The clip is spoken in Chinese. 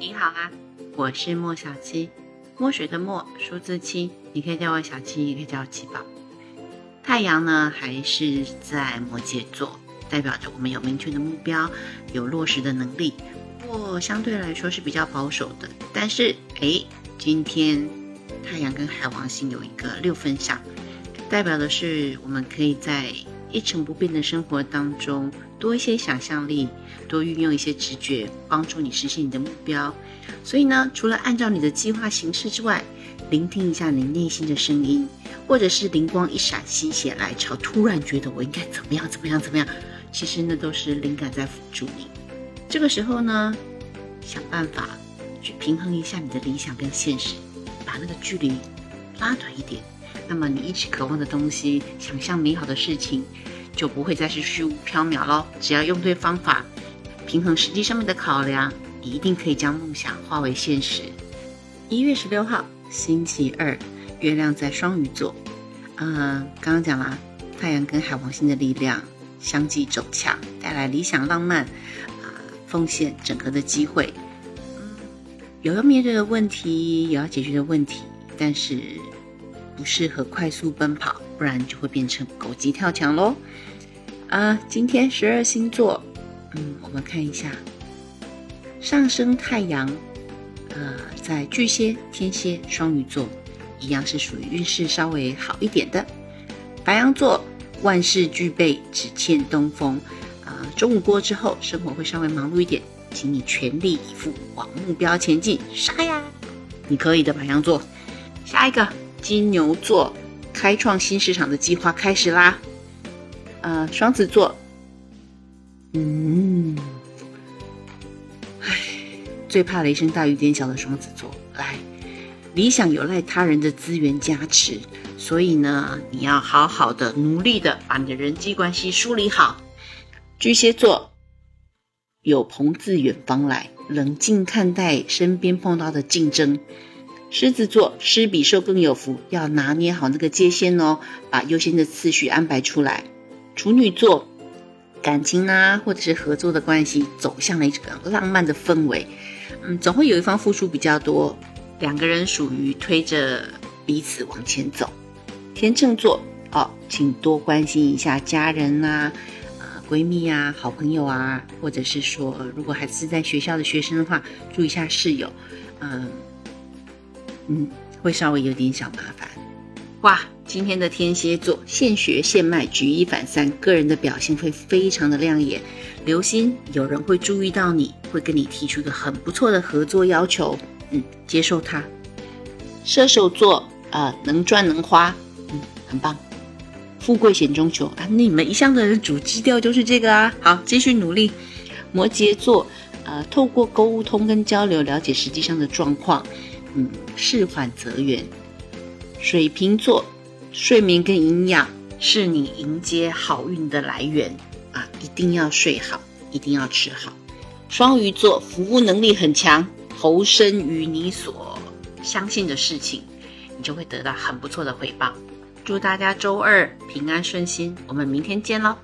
你好啊，我是莫小七，墨水的墨，数字七，你可以叫我小七，也可以叫我七宝。太阳呢，还是在摩羯座，代表着我们有明确的目标，有落实的能力。不过相对来说是比较保守的。但是，哎，今天太阳跟海王星有一个六分相，代表的是我们可以在一成不变的生活当中，多一些想象力，多运用一些直觉，帮助你实现你的目标。所以呢，除了按照你的计划行事之外，聆听一下你内心的声音，或者是灵光一闪、心血来潮，突然觉得我应该怎么样、怎么样、怎么样，其实那都是灵感在辅助你。这个时候呢，想办法去平衡一下你的理想跟现实，把那个距离拉短一点。那么你一直渴望的东西，想象美好的事情，就不会再是虚无缥缈喽。只要用对方法，平衡实际上面的考量，你一定可以将梦想化为现实。一月十六号，星期二，月亮在双鱼座。嗯，刚刚讲了，太阳跟海王星的力量相继走强，带来理想浪漫啊，奉献整合的机会。有要面对的问题，有要解决的问题，但是。不适合快速奔跑，不然就会变成狗急跳墙喽。啊，今天十二星座，嗯，我们看一下，上升太阳，呃，在巨蟹、天蝎、双鱼座，一样是属于运势稍微好一点的。白羊座，万事俱备，只欠东风。啊，中午过之后，生活会稍微忙碌一点，请你全力以赴往目标前进。杀呀，你可以的，白羊座。下一个。金牛座开创新市场的计划开始啦！呃，双子座，嗯，唉，最怕雷声大雨点小的双子座，来，理想有赖他人的资源加持，所以呢，你要好好的努力的把你的人际关系梳理好。巨蟹座，有朋自远方来，冷静看待身边碰到的竞争。狮子座，施比受更有福，要拿捏好那个界限哦，把优先的次序安排出来。处女座，感情啊，或者是合作的关系，走向了一个浪漫的氛围。嗯，总会有一方付出比较多，两个人属于推着彼此往前走。天秤座，哦，请多关心一下家人呐，啊，闺蜜啊，好朋友啊，或者是说，如果还是在学校的学生的话，注意一下室友，嗯。嗯，会稍微有点小麻烦。哇，今天的天蝎座现学现卖，举一反三，个人的表现会非常的亮眼。留心，有人会注意到你，会跟你提出一个很不错的合作要求。嗯，接受它。射手座啊，能赚能花，嗯，很棒。富贵险中求啊，你们一向的主基调就是这个啊。好，继续努力。摩羯座，呃，透过沟通跟交流，了解实际上的状况。嗯，事缓则圆。水瓶座，睡眠跟营养是你迎接好运的来源啊！一定要睡好，一定要吃好。双鱼座，服务能力很强，投身于你所相信的事情，你就会得到很不错的回报。祝大家周二平安顺心，我们明天见喽！